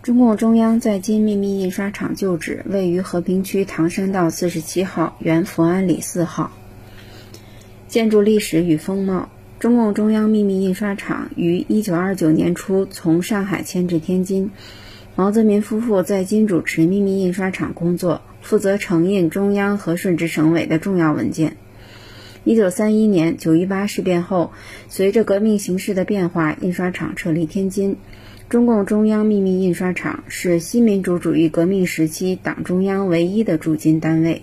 中共中央在京秘密印刷厂旧址位于和平区唐山道四十七号，原福安里四号。建筑历史与风貌：中共中央秘密印刷厂于一九二九年初从上海迁至天津，毛泽民夫妇在京主持秘密印刷厂工作，负责承印中央和顺直省委的重要文件。一九三一年九一八事变后，随着革命形势的变化，印刷厂撤离天津。中共中央秘密印刷厂是新民主主义革命时期党中央唯一的驻京单位。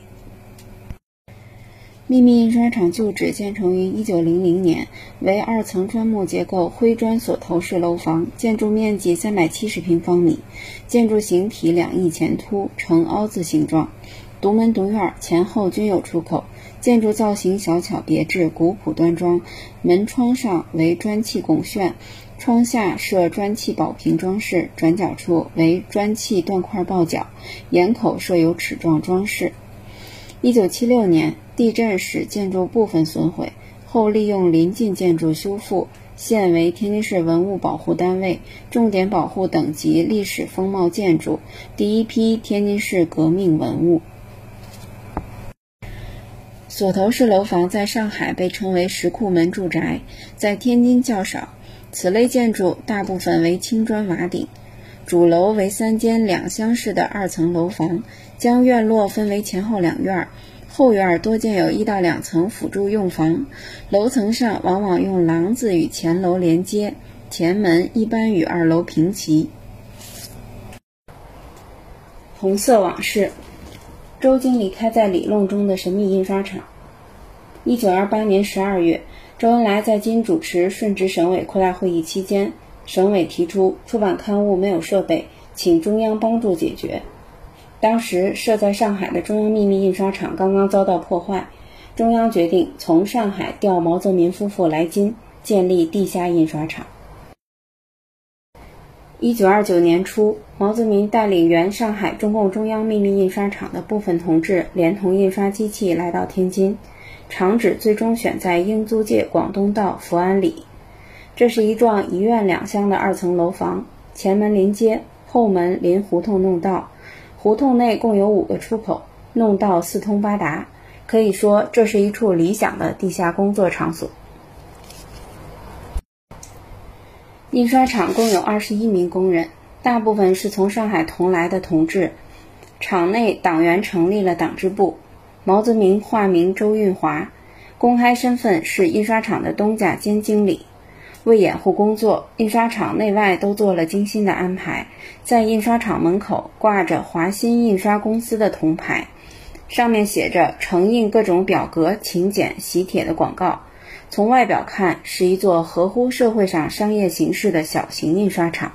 秘密印刷厂旧址建成于一九零零年，为二层砖木结构灰砖锁头式楼房，建筑面积三百七十平方米，建筑形体两翼前凸，呈凹字形状，独门独院，前后均有出口。建筑造型小巧别致，古朴端庄，门窗上为砖砌拱券。窗下设砖砌宝瓶装饰，转角处为砖砌断块抱角，檐口设有齿状装饰。一九七六年地震使建筑部分损毁，后利用临近建筑修复，现为天津市文物保护单位，重点保护等级历史风貌建筑，第一批天津市革命文物。锁头式楼房在上海被称为石库门住宅，在天津较少。此类建筑大部分为青砖瓦顶，主楼为三间两厢式的二层楼房，将院落分为前后两院，后院多建有一到两层辅助用房，楼层上往往用廊子与前楼连接，前门一般与二楼平齐。红色往事，周经理开在里弄中的神秘印刷厂。一九二八年十二月。周恩来在京主持顺直省委扩大会议期间，省委提出出版刊物没有设备，请中央帮助解决。当时设在上海的中央秘密印刷厂刚刚遭到破坏，中央决定从上海调毛泽民夫妇来京，建立地下印刷厂。一九二九年初，毛泽民带领原上海中共中央秘密印刷厂的部分同志，连同印刷机器来到天津。厂址最终选在英租界广东道福安里，这是一幢一院两厢的二层楼房，前门临街，后门临胡同弄道，胡同内共有五个出口，弄道四通八达，可以说这是一处理想的地下工作场所。印刷厂共有二十一名工人，大部分是从上海同来的同志，厂内党员成立了党支部。毛泽民化名周运华，公开身份是印刷厂的东家兼经理。为掩护工作，印刷厂内外都做了精心的安排。在印刷厂门口挂着华新印刷公司的铜牌，上面写着承印各种表格、请柬、喜帖的广告。从外表看，是一座合乎社会上商业形式的小型印刷厂。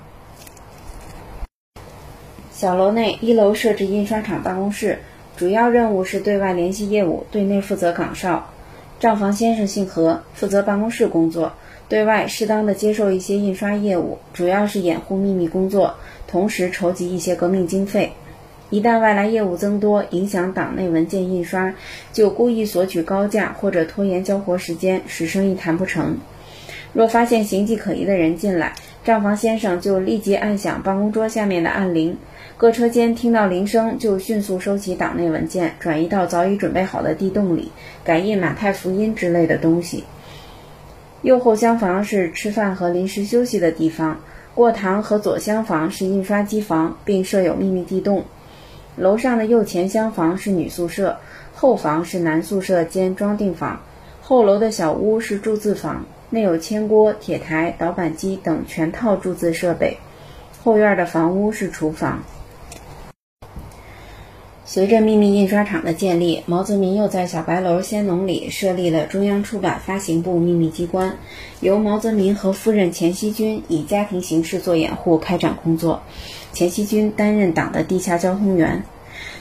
小楼内，一楼设置印刷厂办公室。主要任务是对外联系业务，对内负责岗哨。账房先生姓何，负责办公室工作，对外适当的接受一些印刷业务，主要是掩护秘密工作，同时筹集一些革命经费。一旦外来业务增多，影响党内文件印刷，就故意索取高价或者拖延交活时间，使生意谈不成。若发现形迹可疑的人进来，账房先生就立即按响办公桌下面的按铃。各车间听到铃声，就迅速收起党内文件，转移到早已准备好的地洞里，改印马太福音之类的东西。右后厢房是吃饭和临时休息的地方，过堂和左厢房是印刷机房，并设有秘密地洞。楼上的右前厢房是女宿舍，后房是男宿舍兼装订房。后楼的小屋是铸字房，内有铅锅、铁台、导板机等全套铸字设备。后院的房屋是厨房。随着秘密印刷厂的建立，毛泽民又在小白楼仙农里设立了中央出版发行部秘密机关，由毛泽民和夫人钱希君以家庭形式做掩护开展工作。钱希君担任党的地下交通员。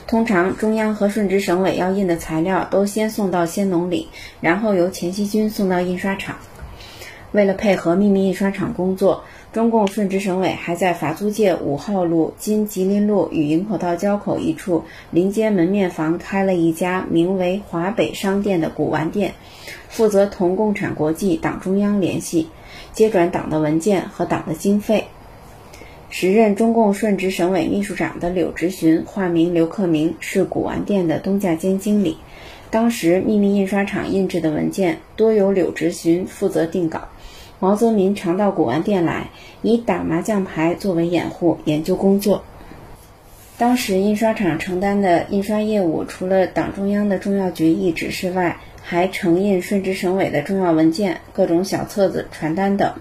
通常中央和顺直省委要印的材料都先送到仙农里，然后由钱希君送到印刷厂。为了配合秘密印刷厂工作。中共顺直省委还在法租界五号路（今吉林路与营口道交口一处）临街门面房开了一家名为“华北商店”的古玩店，负责同共产国际党中央联系，接转党的文件和党的经费。时任中共顺直省委秘书长的柳直荀（化名刘克明）是古玩店的东家兼经理。当时秘密印刷厂印制的文件多由柳直荀负责定稿，毛泽民常到古玩店来，以打麻将牌作为掩护研究工作。当时印刷厂承担的印刷业务，除了党中央的重要决议指示外，还承印顺直省委的重要文件、各种小册子、传单等。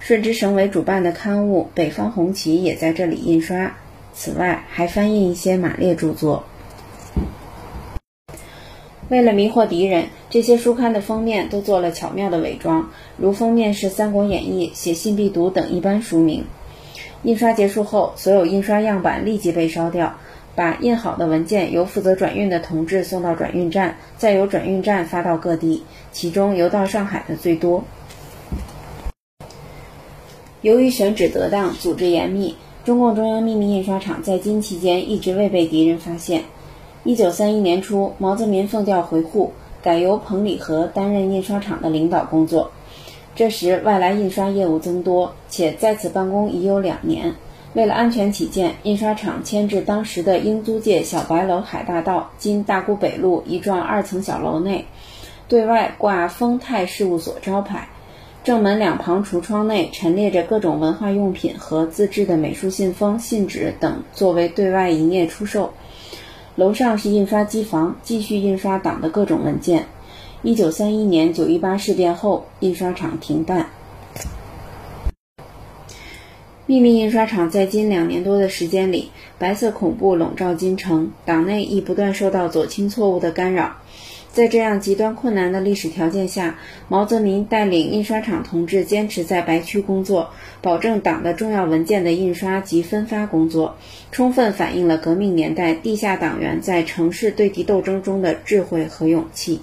顺直省委主办的刊物《北方红旗》也在这里印刷。此外，还翻印一些马列著作。为了迷惑敌人，这些书刊的封面都做了巧妙的伪装，如封面是《三国演义》《写信必读》等一般书名。印刷结束后，所有印刷样板立即被烧掉，把印好的文件由负责转运的同志送到转运站，再由转运站发到各地，其中邮到上海的最多。由于选址得当，组织严密，中共中央秘密印刷厂在金期间一直未被敌人发现。一九三一年初，毛泽民奉调回沪，改由彭礼和担任印刷厂的领导工作。这时，外来印刷业务增多，且在此办公已有两年。为了安全起见，印刷厂迁至当时的英租界小白楼海大道（今大沽北路）一幢二层小楼内，对外挂“丰泰事务所”招牌。正门两旁橱窗内陈列着各种文化用品和自制的美术信封、信纸等，作为对外营业出售。楼上是印刷机房，继续印刷党的各种文件。一九三一年九一八事变后，印刷厂停办。秘密印刷厂在近两年多的时间里，白色恐怖笼罩京城，党内亦不断受到左倾错误的干扰。在这样极端困难的历史条件下，毛泽民带领印刷厂同志坚持在白区工作，保证党的重要文件的印刷及分发工作，充分反映了革命年代地下党员在城市对敌斗争中的智慧和勇气。